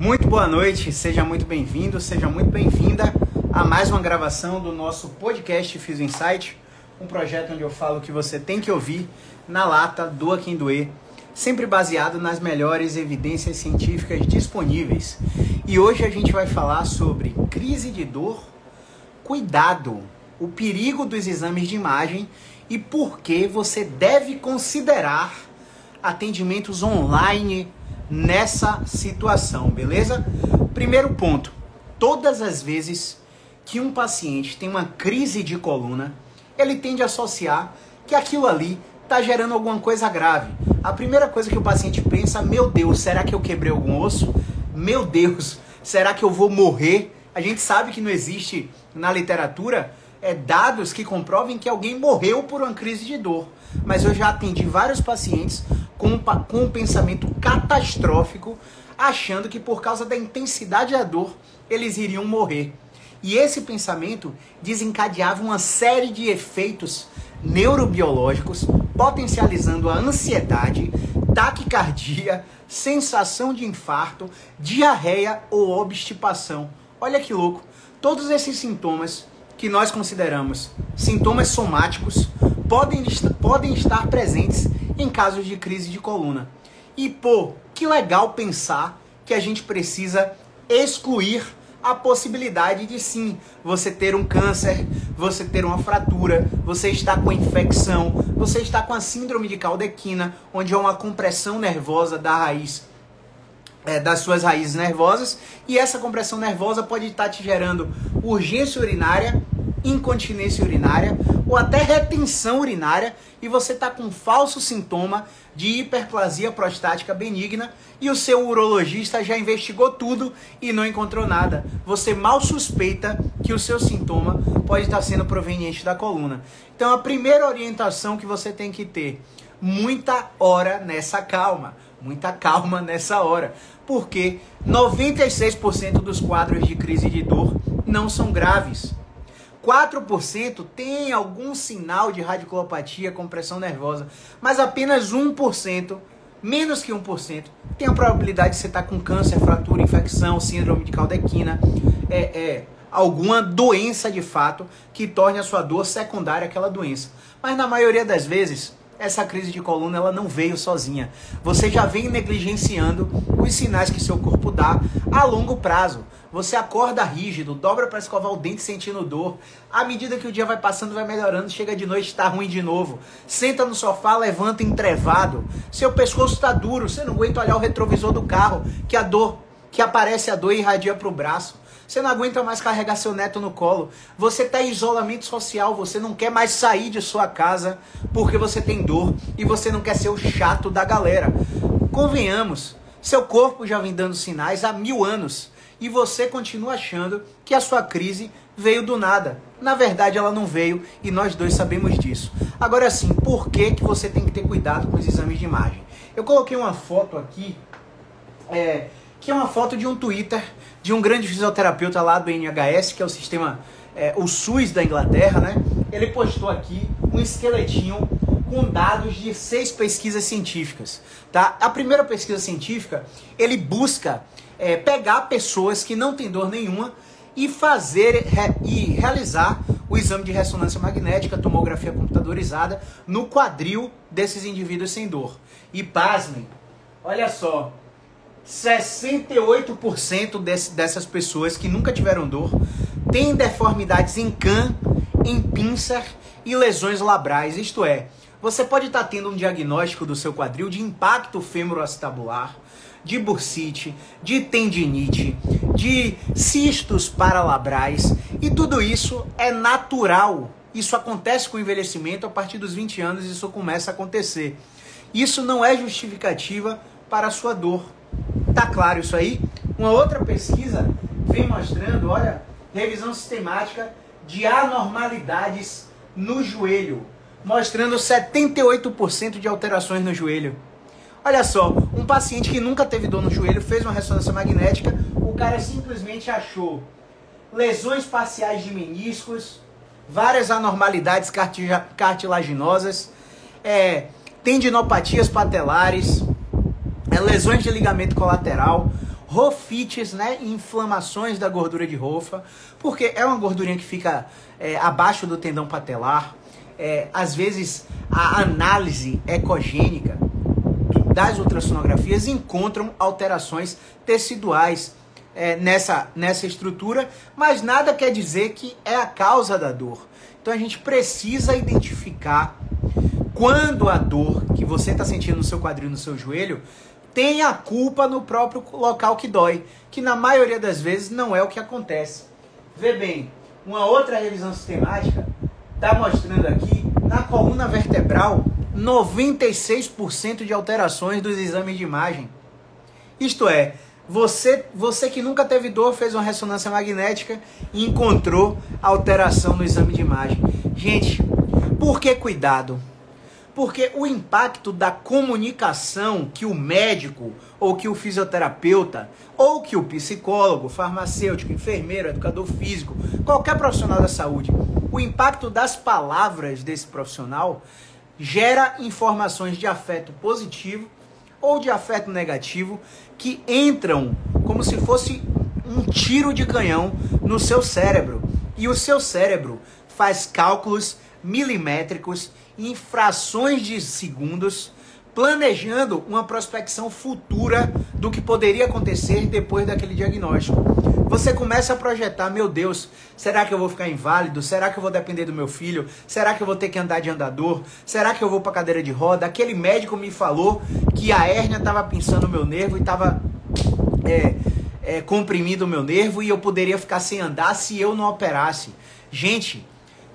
Muito boa noite, seja muito bem-vindo, seja muito bem-vinda a mais uma gravação do nosso podcast Fiz Insight, um projeto onde eu falo que você tem que ouvir na lata, doa quem doer, sempre baseado nas melhores evidências científicas disponíveis. E hoje a gente vai falar sobre crise de dor, cuidado, o perigo dos exames de imagem e por que você deve considerar atendimentos online nessa situação, beleza? Primeiro ponto: todas as vezes que um paciente tem uma crise de coluna, ele tende a associar que aquilo ali está gerando alguma coisa grave. A primeira coisa que o paciente pensa: meu Deus, será que eu quebrei algum osso? Meu Deus, será que eu vou morrer? A gente sabe que não existe na literatura é, dados que comprovem que alguém morreu por uma crise de dor. Mas eu já atendi vários pacientes com, com um pensamento catastrófico, achando que por causa da intensidade da dor eles iriam morrer. E esse pensamento desencadeava uma série de efeitos neurobiológicos, potencializando a ansiedade, taquicardia, sensação de infarto, diarreia ou obstipação. Olha que louco! Todos esses sintomas que nós consideramos sintomas somáticos podem, podem estar presentes em casos de crise de coluna. E pô, que legal pensar que a gente precisa excluir a possibilidade de sim você ter um câncer, você ter uma fratura, você está com infecção, você está com a síndrome de caldequina, onde há uma compressão nervosa da raiz é, das suas raízes nervosas e essa compressão nervosa pode estar te gerando urgência urinária, incontinência urinária ou até retenção urinária e você está com falso sintoma de hiperplasia prostática benigna e o seu urologista já investigou tudo e não encontrou nada. Você mal suspeita que o seu sintoma pode estar sendo proveniente da coluna. Então a primeira orientação que você tem que ter, muita hora nessa calma, muita calma nessa hora, porque 96% dos quadros de crise de dor não são graves. 4% tem algum sinal de radiculopatia, compressão nervosa, mas apenas 1%, menos que 1%, tem a probabilidade de você estar com câncer, fratura, infecção, síndrome de caldequina, é, é, alguma doença de fato que torne a sua dor secundária àquela doença. Mas na maioria das vezes, essa crise de coluna ela não veio sozinha. Você já vem negligenciando os sinais que seu corpo dá a longo prazo. Você acorda rígido, dobra para escovar o dente sentindo dor. À medida que o dia vai passando, vai melhorando, chega de noite, está ruim de novo. Senta no sofá, levanta entrevado. Seu pescoço está duro, você não aguenta olhar o retrovisor do carro, que a dor, que aparece a dor e irradia para o braço. Você não aguenta mais carregar seu neto no colo. Você está em isolamento social. Você não quer mais sair de sua casa porque você tem dor e você não quer ser o chato da galera. Convenhamos, seu corpo já vem dando sinais há mil anos e você continua achando que a sua crise veio do nada. Na verdade, ela não veio e nós dois sabemos disso. Agora sim, por que, que você tem que ter cuidado com os exames de imagem? Eu coloquei uma foto aqui, é, que é uma foto de um Twitter de um grande fisioterapeuta lá do NHS, que é o sistema, é, o SUS da Inglaterra, né? Ele postou aqui um esqueletinho com dados de seis pesquisas científicas, tá? A primeira pesquisa científica, ele busca é, pegar pessoas que não têm dor nenhuma e fazer re, e realizar o exame de ressonância magnética, tomografia computadorizada no quadril desses indivíduos sem dor. E pasmem, olha só, 68% desse, dessas pessoas que nunca tiveram dor têm deformidades em can, em pincer e lesões labrais. Isto é, você pode estar tendo um diagnóstico do seu quadril de impacto femoroacetabular, de bursite, de tendinite, de cistos paralabrais e tudo isso é natural. Isso acontece com o envelhecimento a partir dos 20 anos, isso começa a acontecer. Isso não é justificativa para a sua dor. Tá claro isso aí? Uma outra pesquisa vem mostrando, olha, revisão sistemática de anormalidades no joelho, mostrando 78% de alterações no joelho. Olha só, um paciente que nunca teve dor no joelho fez uma ressonância magnética, o cara simplesmente achou lesões parciais de meniscos, várias anormalidades cartilaginosas, é, tendinopatias patelares, é, lesões de ligamento colateral, rofites, né, inflamações da gordura de rofa, porque é uma gordurinha que fica é, abaixo do tendão patelar. É, às vezes a análise ecogênica das ultrassonografias encontram alterações teciduais é, nessa, nessa estrutura, mas nada quer dizer que é a causa da dor. Então a gente precisa identificar quando a dor que você está sentindo no seu quadril, no seu joelho, tem a culpa no próprio local que dói, que na maioria das vezes não é o que acontece. Vê bem, uma outra revisão sistemática está mostrando aqui na coluna vertebral 96% de alterações dos exames de imagem. Isto é, você, você que nunca teve dor fez uma ressonância magnética e encontrou alteração no exame de imagem. Gente, por que cuidado? Porque o impacto da comunicação que o médico, ou que o fisioterapeuta, ou que o psicólogo, farmacêutico, enfermeiro, educador físico, qualquer profissional da saúde, o impacto das palavras desse profissional gera informações de afeto positivo ou de afeto negativo que entram como se fosse um tiro de canhão no seu cérebro. E o seu cérebro faz cálculos milimétricos em frações de segundos, planejando uma prospecção futura do que poderia acontecer depois daquele diagnóstico. Você começa a projetar, meu Deus, será que eu vou ficar inválido? Será que eu vou depender do meu filho? Será que eu vou ter que andar de andador? Será que eu vou para cadeira de roda? Aquele médico me falou que a hérnia estava pinçando o meu nervo e estava é, é, comprimindo o meu nervo e eu poderia ficar sem andar se eu não operasse. Gente,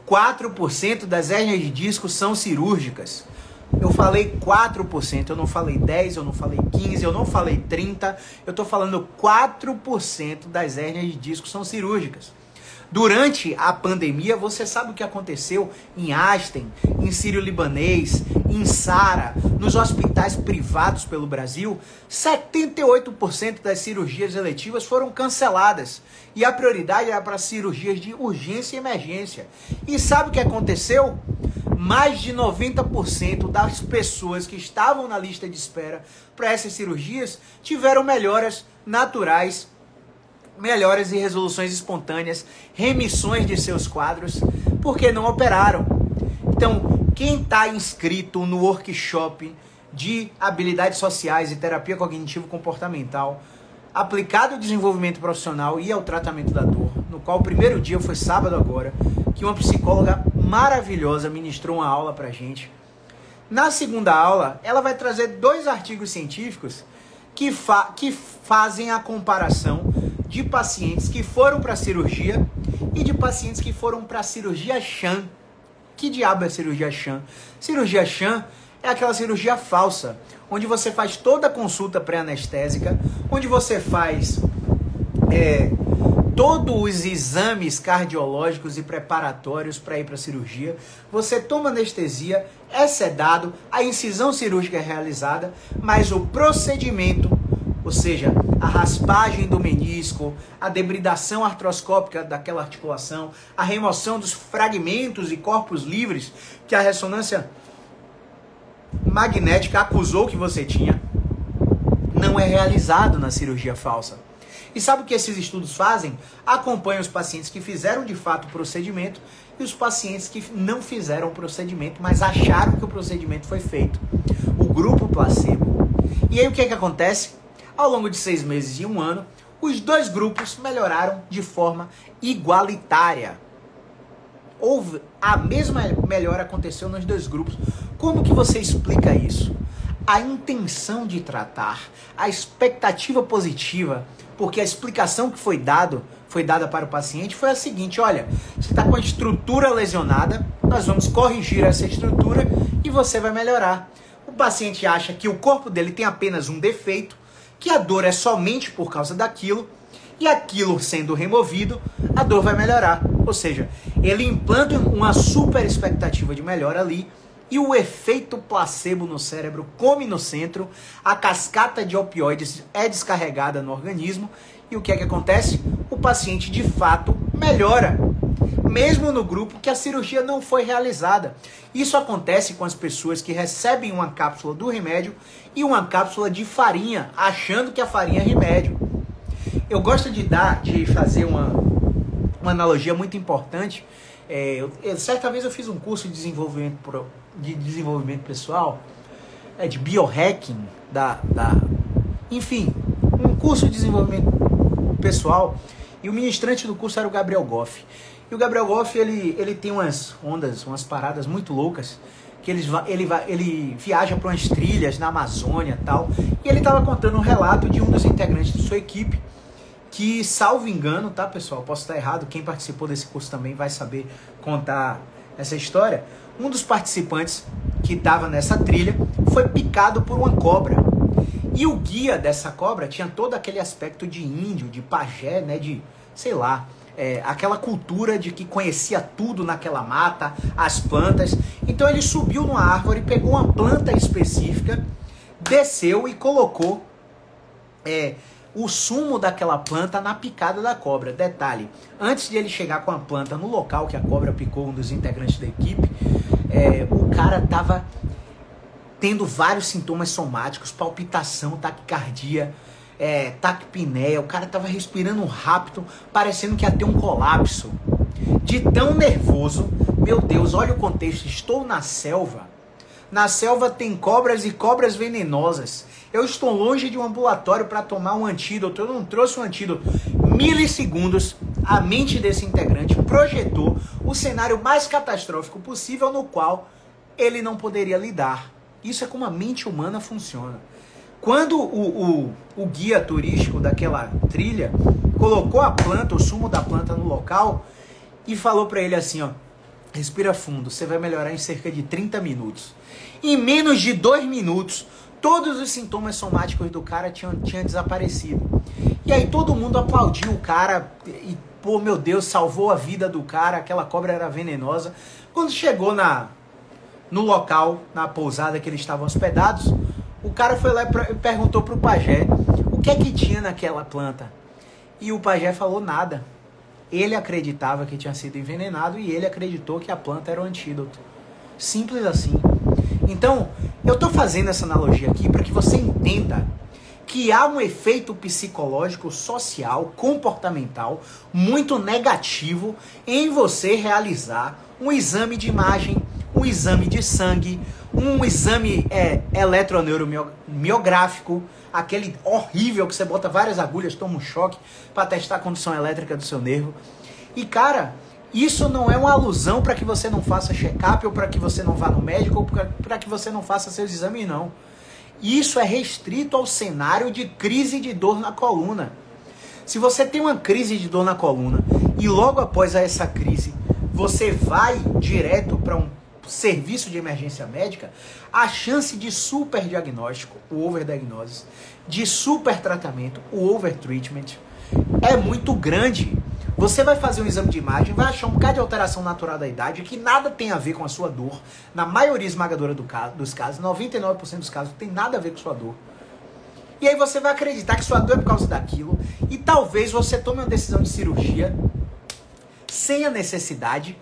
4% das hérnias de disco são cirúrgicas. Eu falei 4%, eu não falei 10, eu não falei 15, eu não falei 30, eu estou falando 4% das hérnias de disco são cirúrgicas. Durante a pandemia, você sabe o que aconteceu em Aston, em Sírio-Libanês, em Sara, nos hospitais privados pelo Brasil? 78% das cirurgias eletivas foram canceladas e a prioridade era para cirurgias de urgência e emergência. E sabe o que aconteceu? Mais de 90% das pessoas que estavam na lista de espera para essas cirurgias tiveram melhoras naturais melhoras e resoluções espontâneas, remissões de seus quadros, porque não operaram. Então, quem está inscrito no workshop de habilidades sociais e terapia cognitivo-comportamental, aplicado ao desenvolvimento profissional e ao tratamento da dor, no qual o primeiro dia foi sábado agora, que uma psicóloga maravilhosa ministrou uma aula pra gente. Na segunda aula, ela vai trazer dois artigos científicos que, fa que fazem a comparação de pacientes que foram para cirurgia e de pacientes que foram para cirurgia Chan. Que diabo é cirurgia Chan? Cirurgia Chan é aquela cirurgia falsa, onde você faz toda a consulta pré-anestésica, onde você faz é, todos os exames cardiológicos e preparatórios para ir para a cirurgia, você toma anestesia, é sedado, a incisão cirúrgica é realizada, mas o procedimento ou seja, a raspagem do menisco, a debridação artroscópica daquela articulação, a remoção dos fragmentos e corpos livres que a ressonância magnética acusou que você tinha, não é realizado na cirurgia falsa. E sabe o que esses estudos fazem? Acompanham os pacientes que fizeram de fato o procedimento e os pacientes que não fizeram o procedimento, mas acharam que o procedimento foi feito. O grupo placebo. E aí o que, é que acontece? Ao longo de seis meses e um ano, os dois grupos melhoraram de forma igualitária. Houve a mesma melhora aconteceu nos dois grupos. Como que você explica isso? A intenção de tratar, a expectativa positiva, porque a explicação que foi dado foi dada para o paciente foi a seguinte: olha, você está com a estrutura lesionada, nós vamos corrigir essa estrutura e você vai melhorar. O paciente acha que o corpo dele tem apenas um defeito, que a dor é somente por causa daquilo, e aquilo sendo removido, a dor vai melhorar. Ou seja, ele implanta uma super expectativa de melhora ali, e o efeito placebo no cérebro come no centro, a cascata de opioides é descarregada no organismo, e o que é que acontece? O paciente de fato melhora mesmo no grupo que a cirurgia não foi realizada. Isso acontece com as pessoas que recebem uma cápsula do remédio e uma cápsula de farinha, achando que a farinha é remédio. Eu gosto de dar, de fazer uma, uma analogia muito importante. É, eu, eu, certa vez eu fiz um curso de desenvolvimento, pro, de desenvolvimento pessoal, é, de biohacking, da, da, enfim, um curso de desenvolvimento pessoal, e o ministrante do curso era o Gabriel Goff. E o Gabriel Goff, ele, ele tem umas ondas, umas paradas muito loucas, que ele, ele, ele viaja para umas trilhas na Amazônia tal, e ele estava contando um relato de um dos integrantes de sua equipe, que, salvo engano, tá pessoal, posso estar errado, quem participou desse curso também vai saber contar essa história. Um dos participantes que estava nessa trilha foi picado por uma cobra. E o guia dessa cobra tinha todo aquele aspecto de índio, de pajé, né, de, sei lá, é, aquela cultura de que conhecia tudo naquela mata, as plantas. Então ele subiu numa árvore, pegou uma planta específica, desceu e colocou é, o sumo daquela planta na picada da cobra. Detalhe: antes de ele chegar com a planta no local que a cobra picou um dos integrantes da equipe, é, o cara tava tendo vários sintomas somáticos, palpitação, taquicardia é, taquipneia, o cara tava respirando rápido, parecendo que ia ter um colapso. De tão nervoso, meu Deus, olha o contexto, estou na selva. Na selva tem cobras e cobras venenosas. Eu estou longe de um ambulatório para tomar um antídoto. Eu não trouxe um antídoto. Milissegundos, a mente desse integrante projetou o cenário mais catastrófico possível no qual ele não poderia lidar. Isso é como a mente humana funciona. Quando o, o, o guia turístico daquela trilha colocou a planta, o sumo da planta no local e falou para ele assim, ó, respira fundo, você vai melhorar em cerca de 30 minutos. Em menos de dois minutos, todos os sintomas somáticos do cara tinham, tinham desaparecido. E aí todo mundo aplaudiu o cara e, pô, meu Deus, salvou a vida do cara, aquela cobra era venenosa. Quando chegou na no local, na pousada que eles estavam hospedados, o cara foi lá e perguntou pro pajé o que é que tinha naquela planta. E o pajé falou nada. Ele acreditava que tinha sido envenenado e ele acreditou que a planta era o antídoto. Simples assim. Então, eu estou fazendo essa analogia aqui para que você entenda que há um efeito psicológico, social, comportamental muito negativo em você realizar um exame de imagem, um exame de sangue, um exame é, eletroneuromiográfico, aquele horrível que você bota várias agulhas, toma um choque para testar a condição elétrica do seu nervo. E cara, isso não é uma alusão para que você não faça check-up ou para que você não vá no médico ou para que você não faça seus exames, não. Isso é restrito ao cenário de crise de dor na coluna. Se você tem uma crise de dor na coluna e logo após essa crise você vai direto para um serviço de emergência médica, a chance de superdiagnóstico, o overdiagnose, de supertratamento, o overtreatment, é muito grande. Você vai fazer um exame de imagem, vai achar um bocado de alteração natural da idade que nada tem a ver com a sua dor. Na maioria esmagadora do caso, dos casos, 99% dos casos, tem nada a ver com sua dor. E aí você vai acreditar que sua dor é por causa daquilo. E talvez você tome uma decisão de cirurgia sem a necessidade.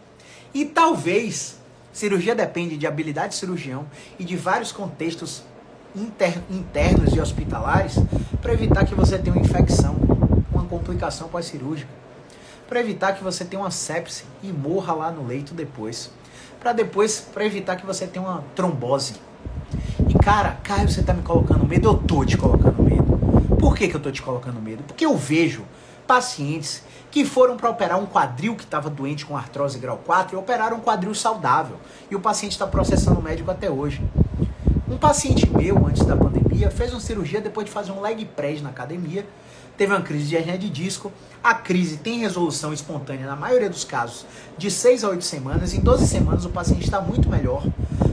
E talvez Cirurgia depende de habilidade de cirurgião e de vários contextos inter, internos e hospitalares para evitar que você tenha uma infecção, uma complicação pós-cirúrgica, para evitar que você tenha uma sepse e morra lá no leito depois, para depois, para evitar que você tenha uma trombose. E cara, Caio, você tá me colocando medo? Eu tô te colocando medo. Por que, que eu tô te colocando medo? Porque eu vejo pacientes que foram para operar um quadril que estava doente com artrose grau 4 e operaram um quadril saudável. E o paciente está processando o médico até hoje. Um paciente meu, antes da pandemia, fez uma cirurgia depois de fazer um leg press na academia, teve uma crise de hernia de disco. A crise tem resolução espontânea na maioria dos casos de 6 a 8 semanas. Em 12 semanas o paciente está muito melhor,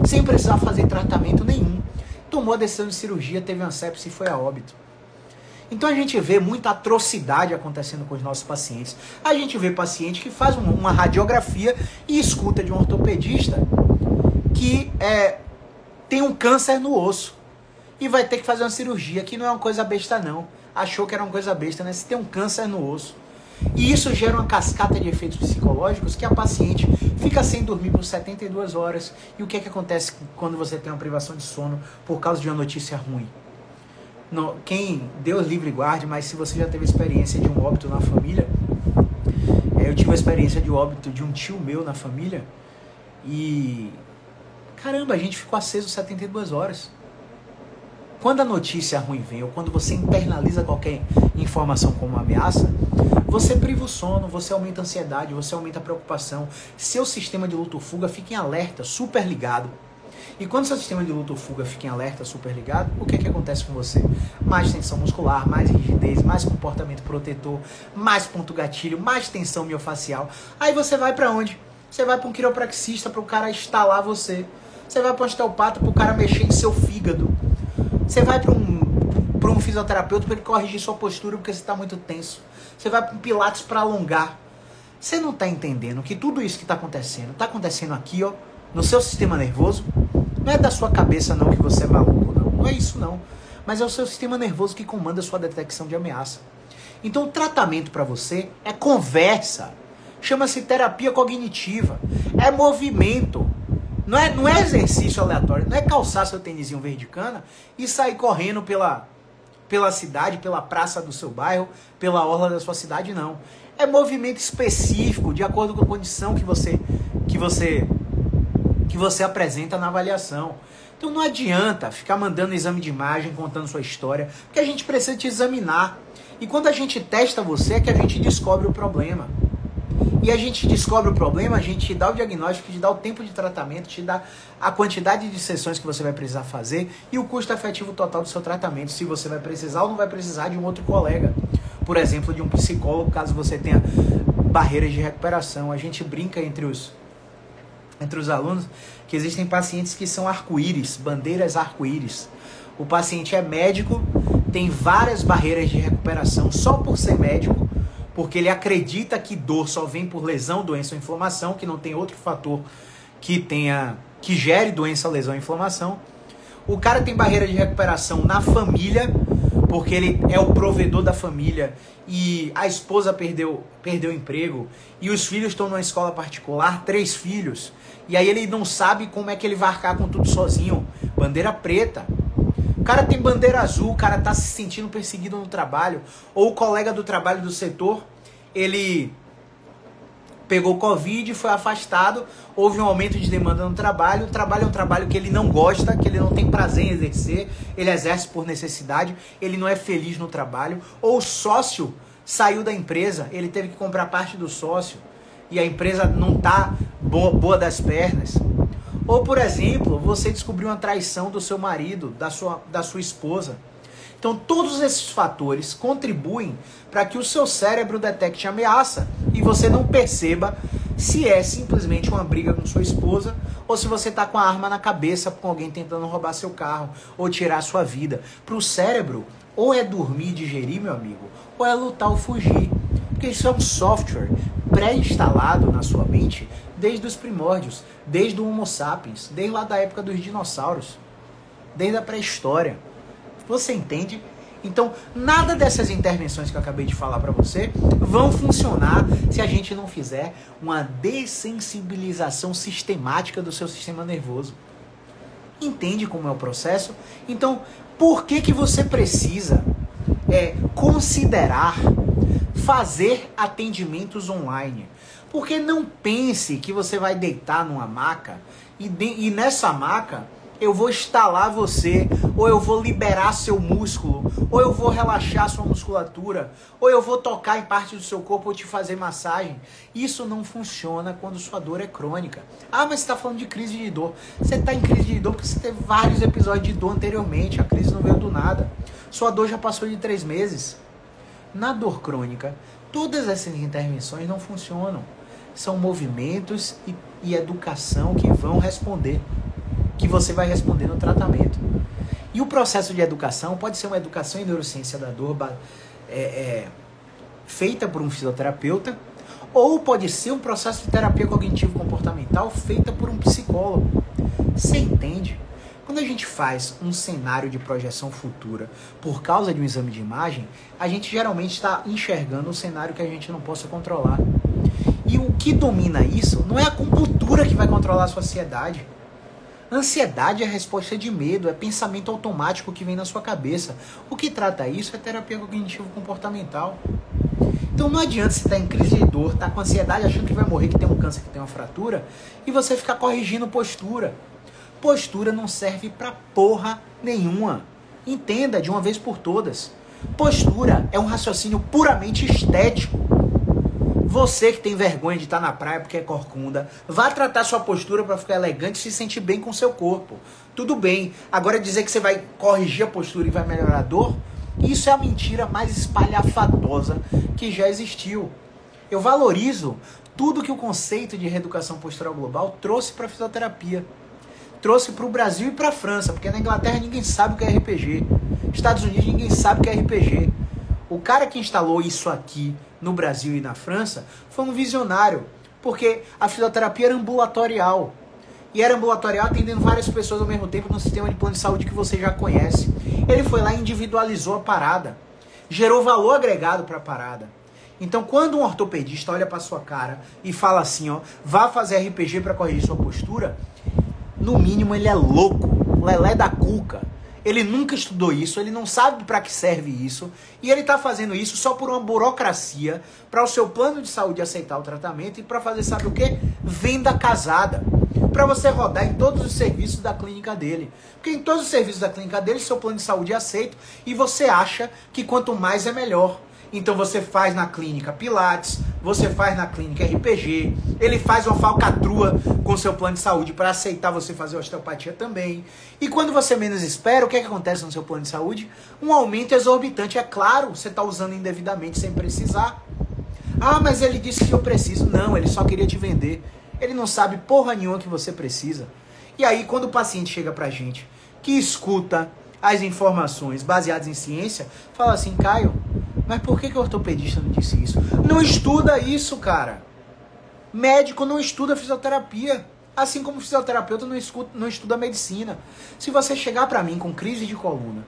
sem precisar fazer tratamento nenhum. Tomou a decisão de cirurgia, teve uma sepse e foi a óbito. Então a gente vê muita atrocidade acontecendo com os nossos pacientes. A gente vê paciente que faz uma radiografia e escuta de um ortopedista que é, tem um câncer no osso e vai ter que fazer uma cirurgia, que não é uma coisa besta não. Achou que era uma coisa besta, né? Se tem um câncer no osso. E isso gera uma cascata de efeitos psicológicos que a paciente fica sem dormir por 72 horas. E o que é que acontece quando você tem uma privação de sono por causa de uma notícia ruim? No, quem Deus livre guarde, mas se você já teve experiência de um óbito na família, é, eu tive a experiência de óbito de um tio meu na família e caramba, a gente ficou aceso 72 horas. Quando a notícia ruim vem, ou quando você internaliza qualquer informação como uma ameaça, você priva o sono, você aumenta a ansiedade, você aumenta a preocupação. Seu sistema de luto-fuga fica em alerta, super ligado. E quando seu sistema de luto-fuga fica em alerta, super ligado, o que, é que acontece com você? Mais tensão muscular, mais rigidez, mais comportamento protetor, mais ponto gatilho, mais tensão miofacial. Aí você vai para onde? Você vai para um quiropraxista para o cara instalar você. Você vai para um osteopata para o cara mexer em seu fígado. Você vai para um, pra um fisioterapeuta para ele corrigir sua postura porque você está muito tenso. Você vai para um pilates para alongar. Você não está entendendo que tudo isso que está acontecendo, está acontecendo aqui, ó, no seu sistema nervoso. Não é da sua cabeça não que você é maluco, não. Não é isso não. Mas é o seu sistema nervoso que comanda a sua detecção de ameaça. Então o tratamento para você é conversa. Chama-se terapia cognitiva. É movimento. Não é, não é exercício aleatório, não é calçar seu tênisinho verde cana e sair correndo pela, pela cidade, pela praça do seu bairro, pela orla da sua cidade, não. É movimento específico, de acordo com a condição que você que você que você apresenta na avaliação. Então não adianta ficar mandando exame de imagem, contando sua história, porque a gente precisa te examinar. E quando a gente testa você é que a gente descobre o problema e a gente descobre o problema, a gente te dá o diagnóstico, te dá o tempo de tratamento, te dá a quantidade de sessões que você vai precisar fazer e o custo efetivo total do seu tratamento, se você vai precisar ou não vai precisar de um outro colega. Por exemplo, de um psicólogo, caso você tenha barreiras de recuperação. A gente brinca entre os entre os alunos que existem pacientes que são arco-íris, bandeiras arco-íris. O paciente é médico, tem várias barreiras de recuperação só por ser médico porque ele acredita que dor só vem por lesão, doença ou inflamação, que não tem outro fator que tenha que gere doença, lesão inflamação. O cara tem barreira de recuperação na família, porque ele é o provedor da família e a esposa perdeu perdeu o emprego e os filhos estão numa escola particular, três filhos. E aí ele não sabe como é que ele vai arcar com tudo sozinho. Bandeira preta. O cara tem bandeira azul, o cara tá se sentindo perseguido no trabalho, ou o colega do trabalho do setor, ele pegou Covid, foi afastado, houve um aumento de demanda no trabalho, o trabalho é um trabalho que ele não gosta, que ele não tem prazer em exercer, ele exerce por necessidade, ele não é feliz no trabalho, ou o sócio saiu da empresa, ele teve que comprar parte do sócio, e a empresa não tá boa, boa das pernas. Ou, por exemplo, você descobriu uma traição do seu marido, da sua, da sua esposa. Então, todos esses fatores contribuem para que o seu cérebro detecte ameaça e você não perceba se é simplesmente uma briga com sua esposa ou se você está com a arma na cabeça com alguém tentando roubar seu carro ou tirar sua vida. Para o cérebro, ou é dormir e digerir, meu amigo, ou é lutar ou fugir. Porque isso é um software pré-instalado na sua mente desde os primórdios, desde o Homo sapiens, desde lá da época dos dinossauros, desde a pré-história. Você entende? Então, nada dessas intervenções que eu acabei de falar para você vão funcionar se a gente não fizer uma dessensibilização sistemática do seu sistema nervoso. Entende como é o processo? Então, por que que você precisa é, considerar fazer atendimentos online? Porque não pense que você vai deitar numa maca e, de, e nessa maca eu vou estalar você, ou eu vou liberar seu músculo, ou eu vou relaxar sua musculatura, ou eu vou tocar em parte do seu corpo ou te fazer massagem. Isso não funciona quando sua dor é crônica. Ah, mas você está falando de crise de dor. Você está em crise de dor porque você teve vários episódios de dor anteriormente. A crise não veio do nada. Sua dor já passou de três meses. Na dor crônica, todas essas intervenções não funcionam são movimentos e, e educação que vão responder, que você vai responder no tratamento. E o processo de educação pode ser uma educação em neurociência da dor é, é, feita por um fisioterapeuta, ou pode ser um processo de terapia cognitivo-comportamental feita por um psicólogo. Você entende? Quando a gente faz um cenário de projeção futura por causa de um exame de imagem, a gente geralmente está enxergando um cenário que a gente não possa controlar. E o que domina isso não é a acupuntura que vai controlar a sociedade. Ansiedade é resposta de medo, é pensamento automático que vem na sua cabeça. O que trata isso é terapia cognitivo comportamental. Então não adianta você estar tá em crise de dor, estar tá com ansiedade, achando que vai morrer, que tem um câncer, que tem uma fratura, e você ficar corrigindo postura. Postura não serve pra porra nenhuma. Entenda de uma vez por todas. Postura é um raciocínio puramente estético. Você que tem vergonha de estar na praia porque é corcunda, vá tratar sua postura para ficar elegante e se sentir bem com seu corpo. Tudo bem. Agora dizer que você vai corrigir a postura e vai melhorar a dor, isso é a mentira mais espalhafatosa que já existiu. Eu valorizo tudo que o conceito de reeducação postural global trouxe para a fisioterapia. Trouxe para o Brasil e para a França, porque na Inglaterra ninguém sabe o que é RPG. Estados Unidos ninguém sabe o que é RPG. O cara que instalou isso aqui no Brasil e na França foi um visionário, porque a fisioterapia era ambulatorial. E era ambulatorial atendendo várias pessoas ao mesmo tempo no sistema de plano de saúde que você já conhece. Ele foi lá e individualizou a parada, gerou valor agregado para a parada. Então, quando um ortopedista olha para sua cara e fala assim, ó, vá fazer RPG para corrigir sua postura, no mínimo ele é louco, lelé da cuca. Ele nunca estudou isso, ele não sabe para que serve isso, e ele está fazendo isso só por uma burocracia para o seu plano de saúde aceitar o tratamento e para fazer sabe o que? Venda casada. Para você rodar em todos os serviços da clínica dele. Porque em todos os serviços da clínica dele, seu plano de saúde é aceito e você acha que quanto mais é melhor. Então você faz na clínica Pilates, você faz na clínica RPG, ele faz uma falcatrua com seu plano de saúde para aceitar você fazer osteopatia também. E quando você menos espera, o que, é que acontece no seu plano de saúde? Um aumento exorbitante. É claro, você está usando indevidamente sem precisar. Ah, mas ele disse que eu preciso. Não, ele só queria te vender. Ele não sabe porra nenhuma que você precisa. E aí, quando o paciente chega pra gente, que escuta as informações baseadas em ciência, fala assim, Caio, mas por que, que o ortopedista não disse isso? Não estuda isso, cara. Médico não estuda fisioterapia. Assim como fisioterapeuta não, escuta, não estuda medicina. Se você chegar para mim com crise de coluna,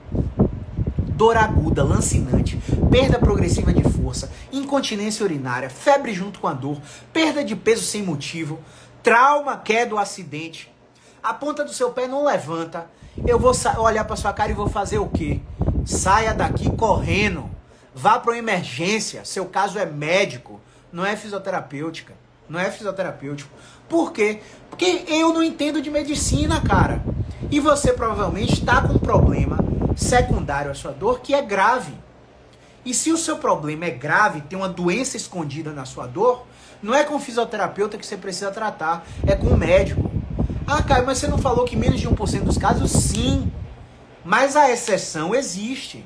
dor aguda, lancinante, perda progressiva de força, incontinência urinária, febre junto com a dor, perda de peso sem motivo, trauma, queda ou acidente, a ponta do seu pé não levanta, eu vou olhar para sua cara e vou fazer o quê? Saia daqui correndo. Vá para uma emergência. Seu caso é médico, não é fisioterapêutica. Não é fisioterapêutico. Por quê? Porque eu não entendo de medicina, cara. E você provavelmente está com um problema secundário à sua dor que é grave. E se o seu problema é grave, tem uma doença escondida na sua dor, não é com o fisioterapeuta que você precisa tratar, é com o médico. Ah, Caio, mas você não falou que menos de 1% dos casos? Sim. Mas a exceção existe.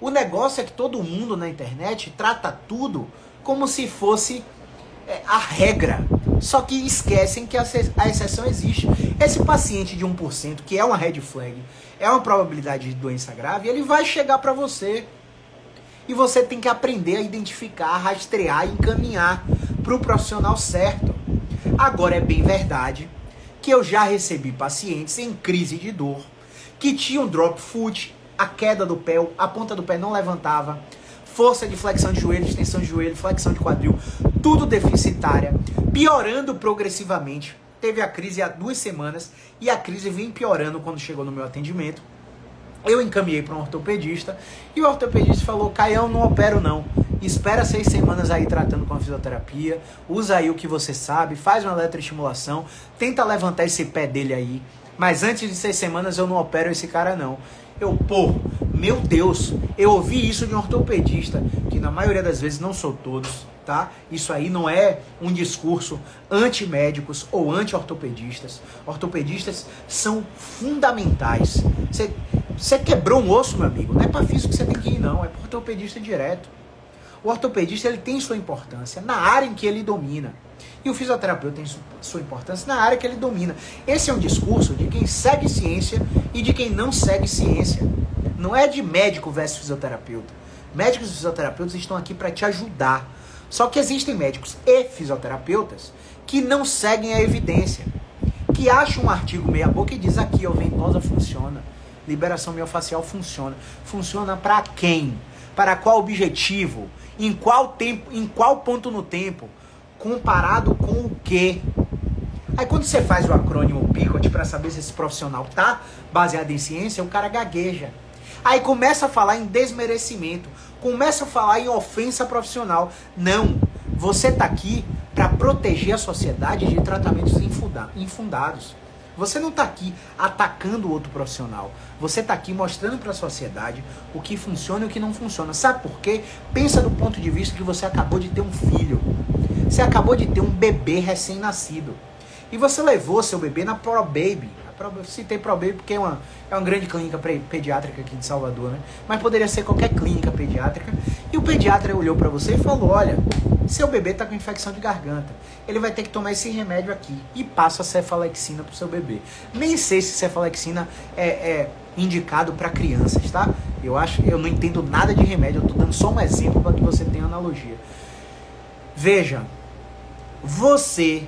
O negócio é que todo mundo na internet trata tudo como se fosse é, a regra. Só que esquecem que a, exceção existe. Esse paciente de 1%, que é uma red flag, é uma probabilidade de doença grave, ele vai chegar para você. E você tem que aprender a identificar, rastrear e encaminhar para o profissional certo. Agora é bem verdade que eu já recebi pacientes em crise de dor que tinham drop foot, a queda do pé, a ponta do pé não levantava, força de flexão de joelho, extensão de joelho, flexão de quadril, tudo deficitária, piorando progressivamente. Teve a crise há duas semanas e a crise vem piorando quando chegou no meu atendimento. Eu encaminhei para um ortopedista e o ortopedista falou: Caião, não opero não. Espera seis semanas aí tratando com a fisioterapia, usa aí o que você sabe, faz uma eletroestimulação, tenta levantar esse pé dele aí. Mas antes de seis semanas eu não opero esse cara não. Eu, pô, meu Deus, eu ouvi isso de um ortopedista, que na maioria das vezes não sou todos, tá? Isso aí não é um discurso anti-médicos ou anti-ortopedistas. Ortopedistas são fundamentais. Você quebrou um osso, meu amigo, não é para físico que você tem que ir, não, é para ortopedista direto. O ortopedista ele tem sua importância na área em que ele domina. E o fisioterapeuta tem sua importância na área que ele domina. Esse é um discurso de quem segue ciência e de quem não segue ciência. Não é de médico versus fisioterapeuta. Médicos e fisioterapeutas estão aqui para te ajudar. Só que existem médicos e fisioterapeutas que não seguem a evidência. Que acham um artigo meia boca e diz aqui, ó, ventosa funciona. Liberação miofascial funciona. Funciona para quem? Para qual objetivo? Em qual tempo? Em qual ponto no tempo? comparado com o quê? Aí quando você faz o acrônimo PICOT para saber se esse profissional tá baseado em ciência, o cara gagueja. Aí começa a falar em desmerecimento, começa a falar em ofensa profissional. Não, você tá aqui para proteger a sociedade de tratamentos infundados. Você não está aqui atacando outro profissional. Você está aqui mostrando para a sociedade o que funciona e o que não funciona. Sabe por quê? Pensa do ponto de vista que você acabou de ter um filho. Você acabou de ter um bebê recém-nascido. E você levou seu bebê na Pro Baby. Citei Pro Baby porque é uma, é uma grande clínica pediátrica aqui de Salvador, né? Mas poderia ser qualquer clínica pediátrica. E o pediatra olhou para você e falou: Olha, seu bebê está com infecção de garganta. Ele vai ter que tomar esse remédio aqui. E passa a cefalexina pro seu bebê. Nem sei se cefalexina é, é indicado para crianças, tá? Eu acho, eu não entendo nada de remédio. Eu tô dando só um exemplo para que você tenha analogia. Veja, você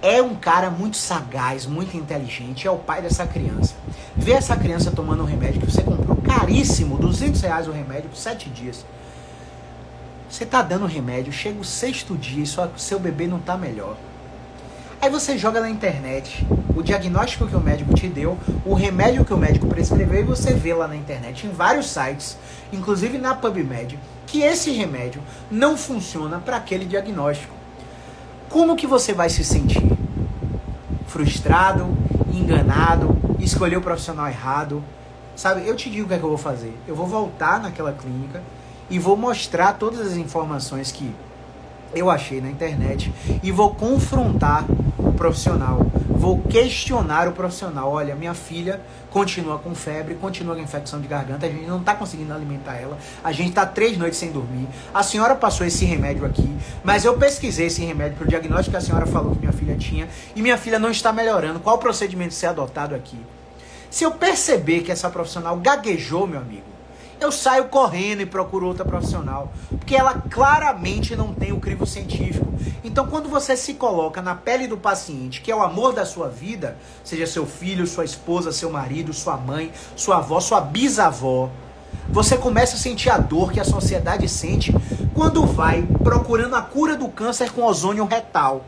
é um cara muito sagaz, muito inteligente, é o pai dessa criança. Vê essa criança tomando um remédio que você comprou caríssimo, 200 reais o remédio por 7 dias. Você tá dando remédio, chega o sexto dia e só, seu bebê não tá melhor. Aí você joga na internet o diagnóstico que o médico te deu, o remédio que o médico prescreveu e você vê lá na internet, em vários sites, inclusive na PubMed, que esse remédio não funciona para aquele diagnóstico. Como que você vai se sentir? Frustrado, enganado, escolheu o profissional errado? Sabe, eu te digo o que é que eu vou fazer. Eu vou voltar naquela clínica e vou mostrar todas as informações que eu achei na internet e vou confrontar o profissional. Vou questionar o profissional. Olha, minha filha continua com febre, continua com infecção de garganta, a gente não está conseguindo alimentar ela, a gente está três noites sem dormir. A senhora passou esse remédio aqui, mas eu pesquisei esse remédio para o diagnóstico que a senhora falou que minha filha tinha e minha filha não está melhorando. Qual o procedimento ser adotado aqui? Se eu perceber que essa profissional gaguejou, meu amigo, eu saio correndo e procuro outra profissional. Porque ela claramente não tem o crivo científico. Então, quando você se coloca na pele do paciente, que é o amor da sua vida, seja seu filho, sua esposa, seu marido, sua mãe, sua avó, sua bisavó, você começa a sentir a dor que a sociedade sente quando vai procurando a cura do câncer com ozônio retal.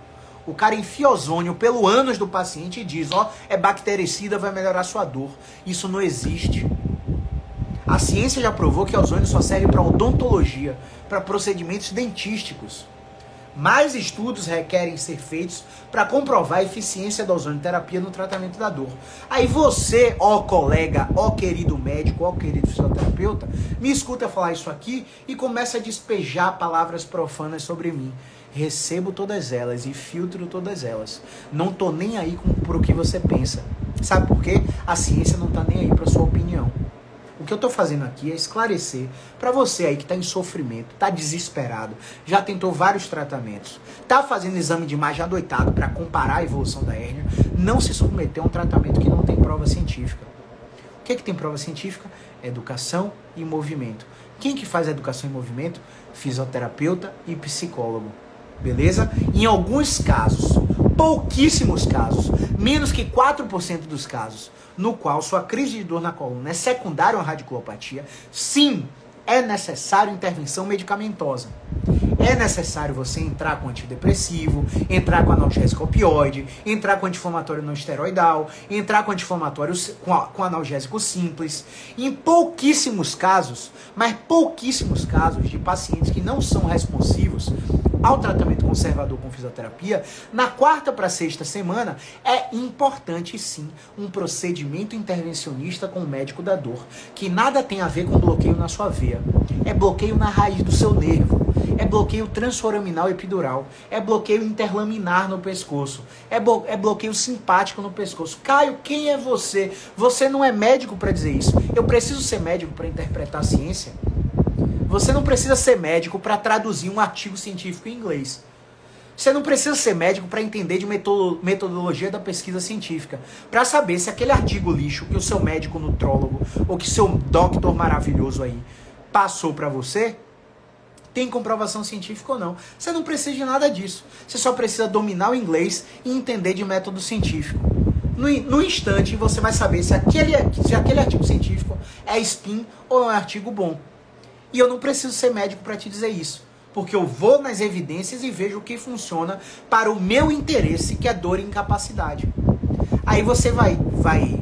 O cara enfia ozônio pelo ânus do paciente e diz: Ó, oh, é bactericida, vai melhorar sua dor. Isso não existe. A ciência já provou que ozônio só serve para odontologia, para procedimentos dentísticos. Mais estudos requerem ser feitos para comprovar a eficiência da ozonioterapia no tratamento da dor. Aí você, ó colega, ó querido médico, ó querido fisioterapeuta, me escuta falar isso aqui e começa a despejar palavras profanas sobre mim. Recebo todas elas e filtro todas elas. Não tô nem aí para o que você pensa. Sabe por quê? A ciência não tá nem aí para sua opinião. O que eu estou fazendo aqui é esclarecer para você aí que está em sofrimento, está desesperado, já tentou vários tratamentos, está fazendo exame de imagem adoitado para comparar a evolução da hérnia, não se submeter a um tratamento que não tem prova científica. O que, é que tem prova científica? Educação e movimento. Quem que faz educação e movimento? Fisioterapeuta e psicólogo. Beleza? Em alguns casos, pouquíssimos casos, menos que 4% dos casos, no qual sua crise de dor na coluna é secundária a uma radiculopatia, sim, é necessário intervenção medicamentosa. É necessário você entrar com antidepressivo, entrar com analgésico opioide, entrar com anti-inflamatório não esteroidal, entrar com anti-inflamatório com, com analgésico simples. Em pouquíssimos casos, mas pouquíssimos casos de pacientes que não são responsivos ao tratamento conservador com fisioterapia, na quarta para sexta semana é importante sim um procedimento intervencionista com o médico da dor, que nada tem a ver com bloqueio na sua veia. É bloqueio na raiz do seu nervo, é bloqueio transforaminal epidural, é bloqueio interlaminar no pescoço, é, blo é bloqueio simpático no pescoço. Caio, quem é você? Você não é médico para dizer isso. Eu preciso ser médico para interpretar a ciência. Você não precisa ser médico para traduzir um artigo científico em inglês. Você não precisa ser médico para entender de metodologia da pesquisa científica, para saber se aquele artigo lixo que o seu médico nutrólogo ou que seu doctor maravilhoso aí passou para você tem comprovação científica ou não. Você não precisa de nada disso. Você só precisa dominar o inglês e entender de método científico. No, no instante, você vai saber se aquele, se aquele artigo científico é spin ou é um artigo bom. E eu não preciso ser médico para te dizer isso. Porque eu vou nas evidências e vejo o que funciona para o meu interesse, que é dor e incapacidade. Aí você vai, vai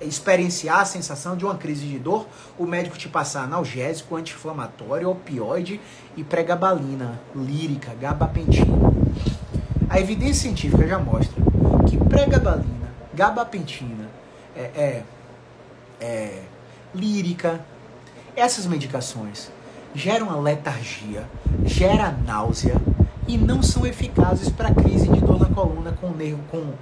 experienciar a sensação de uma crise de dor, o médico te passar analgésico, anti-inflamatório, opioide e pregabalina, lírica, gabapentina. A evidência científica já mostra que pregabalina, gabapentina, é, é, é, lírica, essas medicações geram uma letargia, gera náusea e não são eficazes para crise de dor na coluna com nervo com,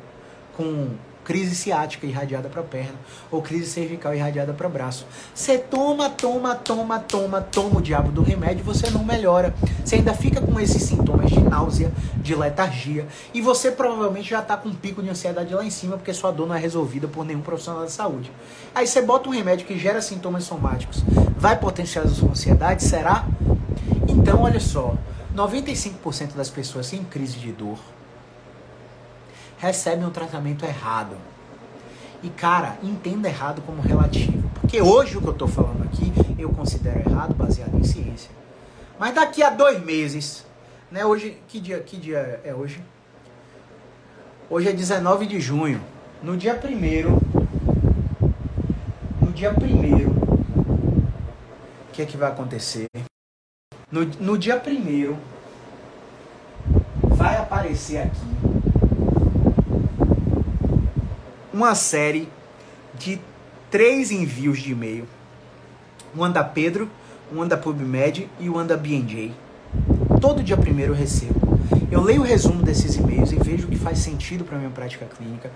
com crise ciática irradiada para a perna ou crise cervical irradiada para o braço. Você toma, toma, toma, toma, toma o diabo do remédio, você não melhora. Você ainda fica com esses sintomas de náusea, de letargia e você provavelmente já está com um pico de ansiedade lá em cima porque sua dor não é resolvida por nenhum profissional da saúde. Aí você bota um remédio que gera sintomas somáticos, vai potencializar a sua ansiedade? Será? Então, olha só, 95% das pessoas sem crise de dor recebem um tratamento errado. E cara, entenda errado como relativo. Porque hoje o que eu estou falando aqui eu considero errado baseado em ciência. Mas daqui a dois meses, né? Hoje, que dia, que dia é hoje? Hoje é 19 de junho. No dia primeiro, no dia primeiro, o que é que vai acontecer? No, no dia primeiro, vai aparecer aqui uma série de três envios de e-mail. Um da Pedro, um da PubMed e um da BNJ. Todo dia primeiro eu recebo. Eu leio o resumo desses e-mails e vejo o que faz sentido para minha prática clínica,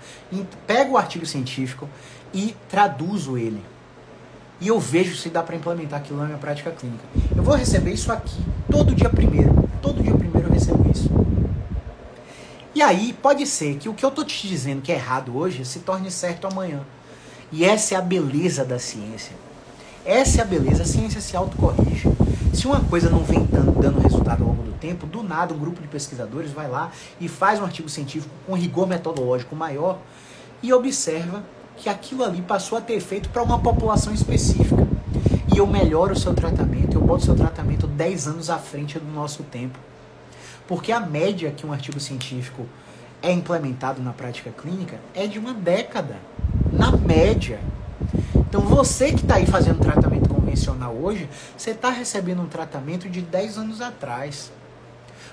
pego o artigo científico e traduzo ele. E eu vejo se dá para implementar aquilo na minha prática clínica. Eu vou receber isso aqui todo dia primeiro. Todo dia primeiro eu recebo isso. E aí pode ser que o que eu tô te dizendo que é errado hoje se torne certo amanhã. E essa é a beleza da ciência. Essa é a beleza, a ciência se autocorrige. Se uma coisa não vem dando resultado ao longo do tempo, do nada um grupo de pesquisadores vai lá e faz um artigo científico com rigor metodológico maior e observa que aquilo ali passou a ter efeito para uma população específica. E eu melhoro o seu tratamento, eu boto o seu tratamento 10 anos à frente do nosso tempo. Porque a média que um artigo científico é implementado na prática clínica é de uma década. Na média. Então você que está aí fazendo tratamento convencional hoje, você está recebendo um tratamento de 10 anos atrás.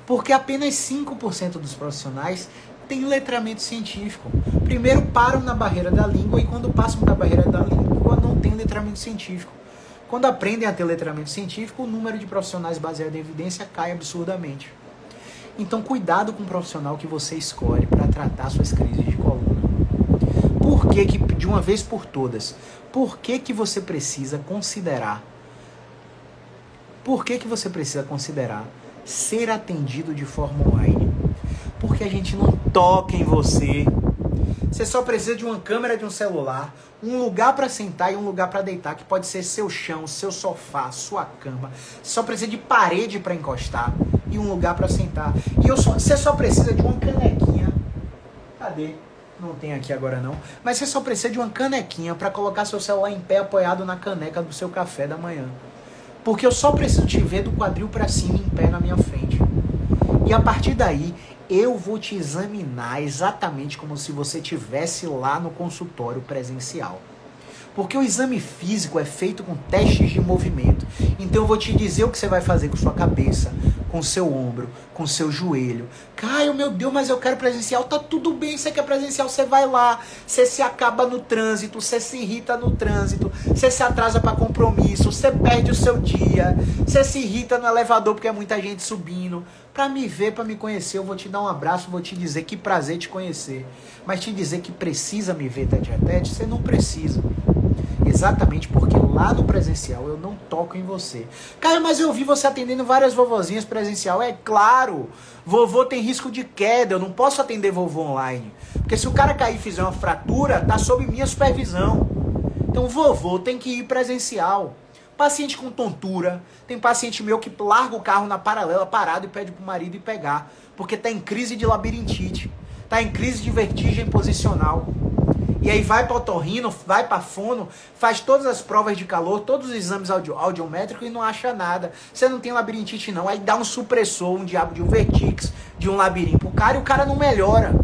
Porque apenas 5% dos profissionais têm letramento científico. Primeiro param na barreira da língua e quando passam da barreira da língua não tem letramento científico. Quando aprendem a ter letramento científico, o número de profissionais baseado em evidência cai absurdamente. Então, cuidado com o profissional que você escolhe para tratar suas crises de coluna. Por que, que, de uma vez por todas, por que, que você precisa considerar? Por que, que você precisa considerar ser atendido de forma online? Porque a gente não toca em você. Você só precisa de uma câmera de um celular, um lugar para sentar e um lugar para deitar, que pode ser seu chão, seu sofá, sua cama. Você só precisa de parede para encostar e um lugar para sentar. E eu só, você só precisa de uma canequinha. Cadê? Não tem aqui agora não. Mas você só precisa de uma canequinha para colocar seu celular em pé apoiado na caneca do seu café da manhã. Porque eu só preciso te ver do quadril para cima em pé na minha frente. E a partir daí, eu vou te examinar exatamente como se você tivesse lá no consultório presencial. Porque o exame físico é feito com testes de movimento. Então eu vou te dizer o que você vai fazer com sua cabeça, com seu ombro, com seu joelho. Caio, meu Deus, mas eu quero presencial. Tá tudo bem, você quer presencial, você vai lá. Você se acaba no trânsito, você se irrita no trânsito, você se atrasa para compromisso, você perde o seu dia, você se irrita no elevador porque é muita gente subindo. Para me ver, para me conhecer, eu vou te dar um abraço, vou te dizer que prazer te conhecer. Mas te dizer que precisa me ver tete tete, você não precisa. Exatamente porque lá no presencial eu não toco em você. Cara, mas eu vi você atendendo várias vovozinhas presencial. É claro, vovô tem risco de queda, eu não posso atender vovô online. Porque se o cara cair e fizer uma fratura, tá sob minha supervisão. Então vovô tem que ir presencial. Paciente com tontura, tem paciente meu que larga o carro na paralela parado e pede pro marido ir pegar, porque tá em crise de labirintite, tá em crise de vertigem posicional. E aí vai para otorrino, vai para fono, faz todas as provas de calor, todos os exames audio, audiométricos e não acha nada. Você não tem labirintite não. Aí dá um supressor, um diabo de um vertix, de um labirinto pro cara e o cara não melhora.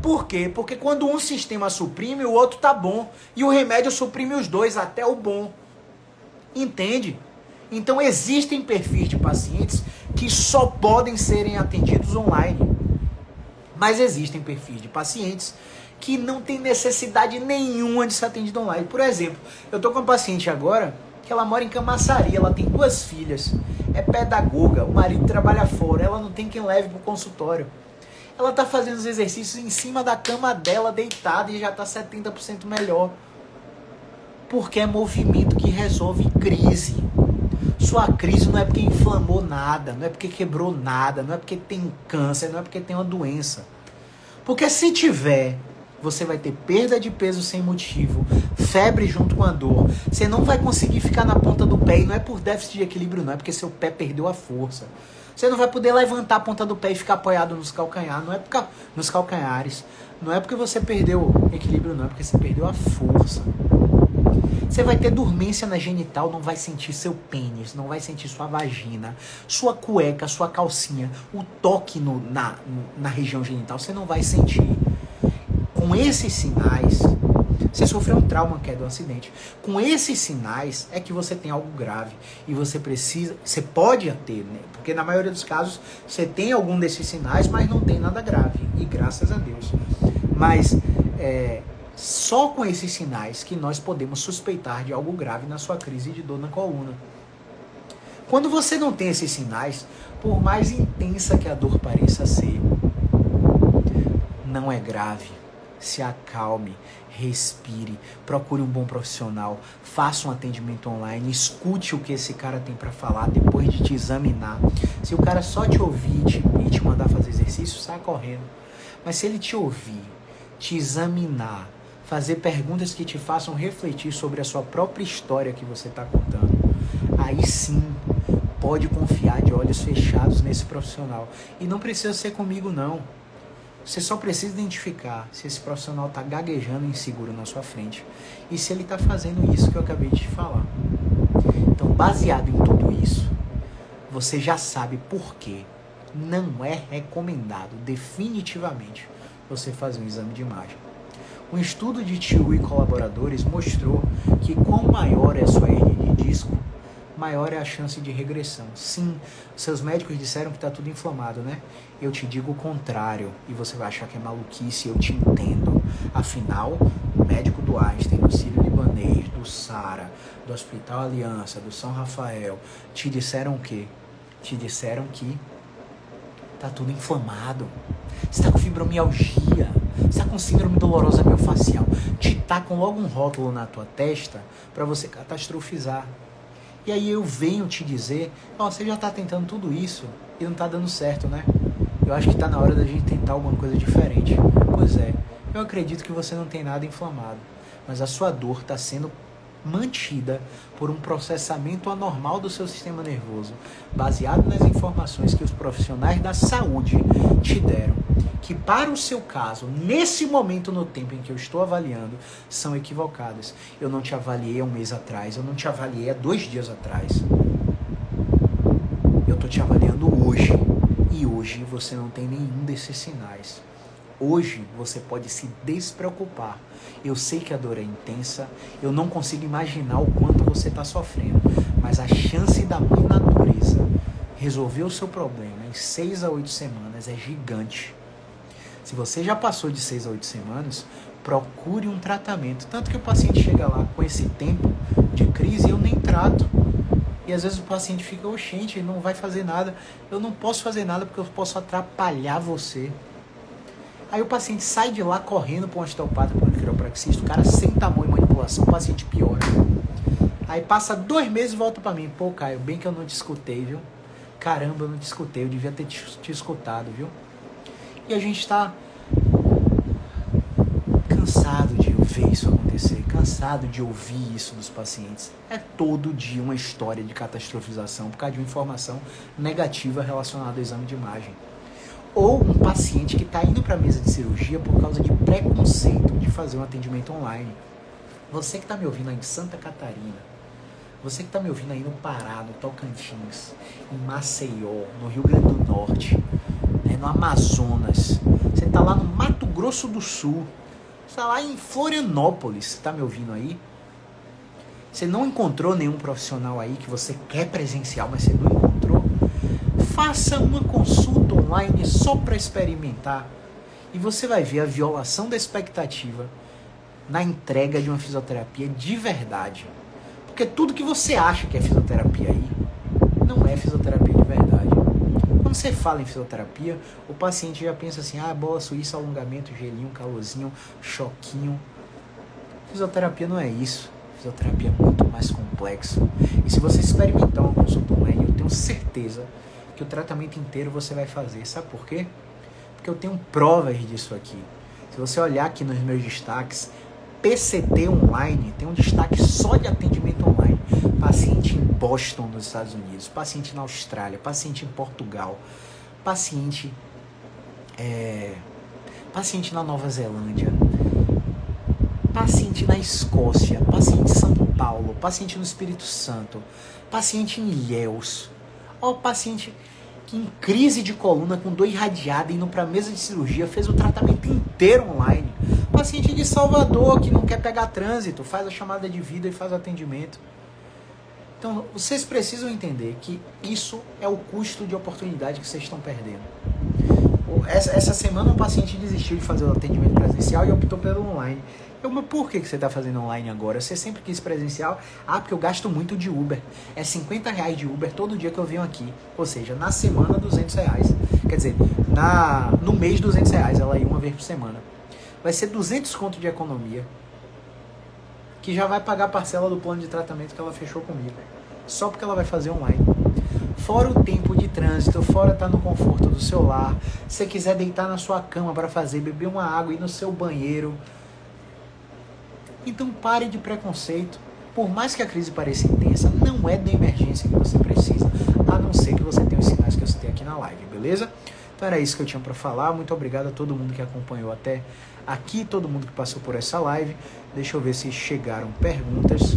Por quê? Porque quando um sistema suprime, o outro tá bom. E o remédio suprime os dois, até o bom. Entende? Então existem perfis de pacientes que só podem serem atendidos online. Mas existem perfis de pacientes que não tem necessidade nenhuma de ser atendido online. Por exemplo, eu tô com uma paciente agora que ela mora em Camaçari, ela tem duas filhas, é pedagoga, o marido trabalha fora, ela não tem quem leve pro consultório. Ela tá fazendo os exercícios em cima da cama dela, deitada, e já tá 70% melhor. Porque é movimento que resolve crise. Sua crise não é porque inflamou nada, não é porque quebrou nada, não é porque tem câncer, não é porque tem uma doença. Porque se tiver você vai ter perda de peso sem motivo, febre junto com a dor. Você não vai conseguir ficar na ponta do pé e não é por déficit de equilíbrio, não é porque seu pé perdeu a força. Você não vai poder levantar a ponta do pé e ficar apoiado nos calcanhares, não é porque, nos calcanhares. Não é porque você perdeu equilíbrio, não é porque você perdeu a força. Você vai ter dormência na genital, não vai sentir seu pênis, não vai sentir sua vagina, sua cueca, sua calcinha, o toque no, na, na região genital, você não vai sentir com esses sinais, você sofreu um trauma que é do acidente. Com esses sinais é que você tem algo grave e você precisa, você pode ter, né? Porque na maioria dos casos você tem algum desses sinais, mas não tem nada grave e graças a Deus. Mas é, só com esses sinais que nós podemos suspeitar de algo grave na sua crise de dor na coluna. Quando você não tem esses sinais, por mais intensa que a dor pareça ser, não é grave se acalme, respire, procure um bom profissional, faça um atendimento online, escute o que esse cara tem para falar depois de te examinar. Se o cara só te ouvir te, e te mandar fazer exercício, sai correndo. Mas se ele te ouvir, te examinar, fazer perguntas que te façam refletir sobre a sua própria história que você está contando, aí sim pode confiar de olhos fechados nesse profissional. E não precisa ser comigo, não. Você só precisa identificar se esse profissional está gaguejando inseguro na sua frente e se ele está fazendo isso que eu acabei de te falar. Então, baseado em tudo isso, você já sabe por que não é recomendado definitivamente você fazer um exame de imagem. Um estudo de Tio e colaboradores mostrou que quanto maior é a sua hernia de disco, maior é a chance de regressão. Sim, seus médicos disseram que está tudo inflamado, né? Eu te digo o contrário e você vai achar que é maluquice, eu te entendo. Afinal, o médico do Einstein, do Sírio Libanês, do Sara, do Hospital Aliança, do São Rafael, te disseram o quê? Te disseram que tá tudo inflamado. Você tá com fibromialgia, você tá com síndrome dolorosa miofascial. Te tacam logo um rótulo na tua testa para você catastrofizar. E aí eu venho te dizer, ó, oh, você já está tentando tudo isso e não está dando certo, né? Eu acho que está na hora da gente tentar alguma coisa diferente. Pois é, eu acredito que você não tem nada inflamado, mas a sua dor está sendo mantida por um processamento anormal do seu sistema nervoso, baseado nas informações que os profissionais da saúde te deram, que para o seu caso, nesse momento no tempo em que eu estou avaliando, são equivocadas. Eu não te avaliei há um mês atrás, eu não te avaliei há dois dias atrás. Eu estou te avaliando hoje. E hoje você não tem nenhum desses sinais. Hoje você pode se despreocupar. Eu sei que a dor é intensa, eu não consigo imaginar o quanto você está sofrendo, mas a chance da mãe natureza resolver o seu problema em seis a oito semanas é gigante. Se você já passou de seis a oito semanas, procure um tratamento. Tanto que o paciente chega lá com esse tempo de crise, eu nem trato. E às vezes o paciente fica, oxente, ele não vai fazer nada. Eu não posso fazer nada porque eu posso atrapalhar você. Aí o paciente sai de lá correndo para um osteopata, para um quiropraxista, o cara sem tamanho manipulação, o paciente piora. Aí passa dois meses e volta para mim. Pô, Caio, bem que eu não te escutei, viu? Caramba, eu não te escutei, eu devia ter te, te escutado, viu? E a gente está cansado de ver isso acontecer, cansado de ouvir isso dos pacientes. É todo dia uma história de catastrofização por causa de uma informação negativa relacionada ao exame de imagem. ou um paciente que está indo para a mesa de cirurgia por causa de preconceito de fazer um atendimento online. Você que está me ouvindo aí em Santa Catarina, você que está me ouvindo aí no Pará, no Tocantins, em Maceió, no Rio Grande do Norte, no Amazonas, você está lá no Mato Grosso do Sul, você está lá em Florianópolis, está me ouvindo aí? Você não encontrou nenhum profissional aí que você quer presencial, mas você não encontrou? Faça uma consulta online só para experimentar e você vai ver a violação da expectativa na entrega de uma fisioterapia de verdade. Porque tudo que você acha que é fisioterapia aí não é fisioterapia. Quando você fala em fisioterapia, o paciente já pensa assim: ah, bola suíça, alongamento, gelinho, calorzinho, choquinho. Fisioterapia não é isso. Fisioterapia é muito mais complexo. E se você experimentar uma consulta online, eu tenho certeza que o tratamento inteiro você vai fazer. Sabe por quê? Porque eu tenho provas disso aqui. Se você olhar aqui nos meus destaques, PCT online tem um destaque só de atendimento online. Paciente em Boston, nos Estados Unidos, paciente na Austrália, paciente em Portugal, paciente, é, paciente na Nova Zelândia, paciente na Escócia, paciente em São Paulo, paciente no Espírito Santo, paciente em Ilhéus, ó, paciente que em crise de coluna com dor irradiada indo para mesa de cirurgia fez o tratamento inteiro online. Paciente de Salvador que não quer pegar trânsito, faz a chamada de vida e faz o atendimento. Então, vocês precisam entender que isso é o custo de oportunidade que vocês estão perdendo. Essa, essa semana um paciente desistiu de fazer o atendimento presencial e optou pelo online. Eu, mas por que, que você está fazendo online agora? Você sempre quis presencial? Ah, porque eu gasto muito de Uber. É 50 reais de Uber todo dia que eu venho aqui. Ou seja, na semana 200 reais. Quer dizer, na, no mês 200 reais. Ela ia uma vez por semana. Vai ser 200 conto de economia. Que já vai pagar a parcela do plano de tratamento que ela fechou comigo. Só porque ela vai fazer online. Fora o tempo de trânsito, fora estar tá no conforto do seu lar. Se você quiser deitar na sua cama para fazer, beber uma água, ir no seu banheiro então pare de preconceito. Por mais que a crise pareça intensa, não é da emergência que você precisa, a não ser que você tenha os sinais que eu citei aqui na live, beleza? Então era isso que eu tinha para falar. Muito obrigado a todo mundo que acompanhou até aqui, todo mundo que passou por essa live. Deixa eu ver se chegaram perguntas.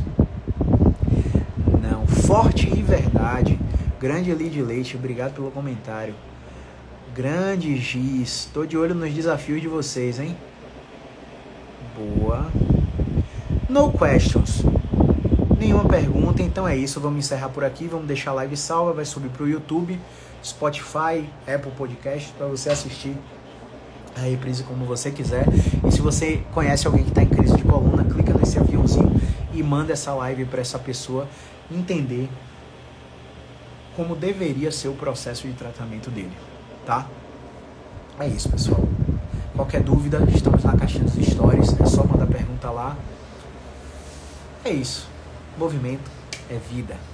Não, forte e verdade. Grande Elide Leite, obrigado pelo comentário. Grande Giz, tô de olho nos desafios de vocês, hein? Boa. No questions. Nenhuma pergunta, então é isso. Vamos encerrar por aqui. Vamos deixar a live salva. Vai subir para o YouTube, Spotify, Apple Podcast para você assistir a reprise como você quiser. E se você conhece alguém que está em crise de coluna, clica nesse aviãozinho e manda essa live para essa pessoa entender como deveria ser o processo de tratamento dele, tá? É isso, pessoal. Qualquer dúvida, estamos na caixinha dos stories, é só mandar pergunta lá. É isso. Movimento é vida.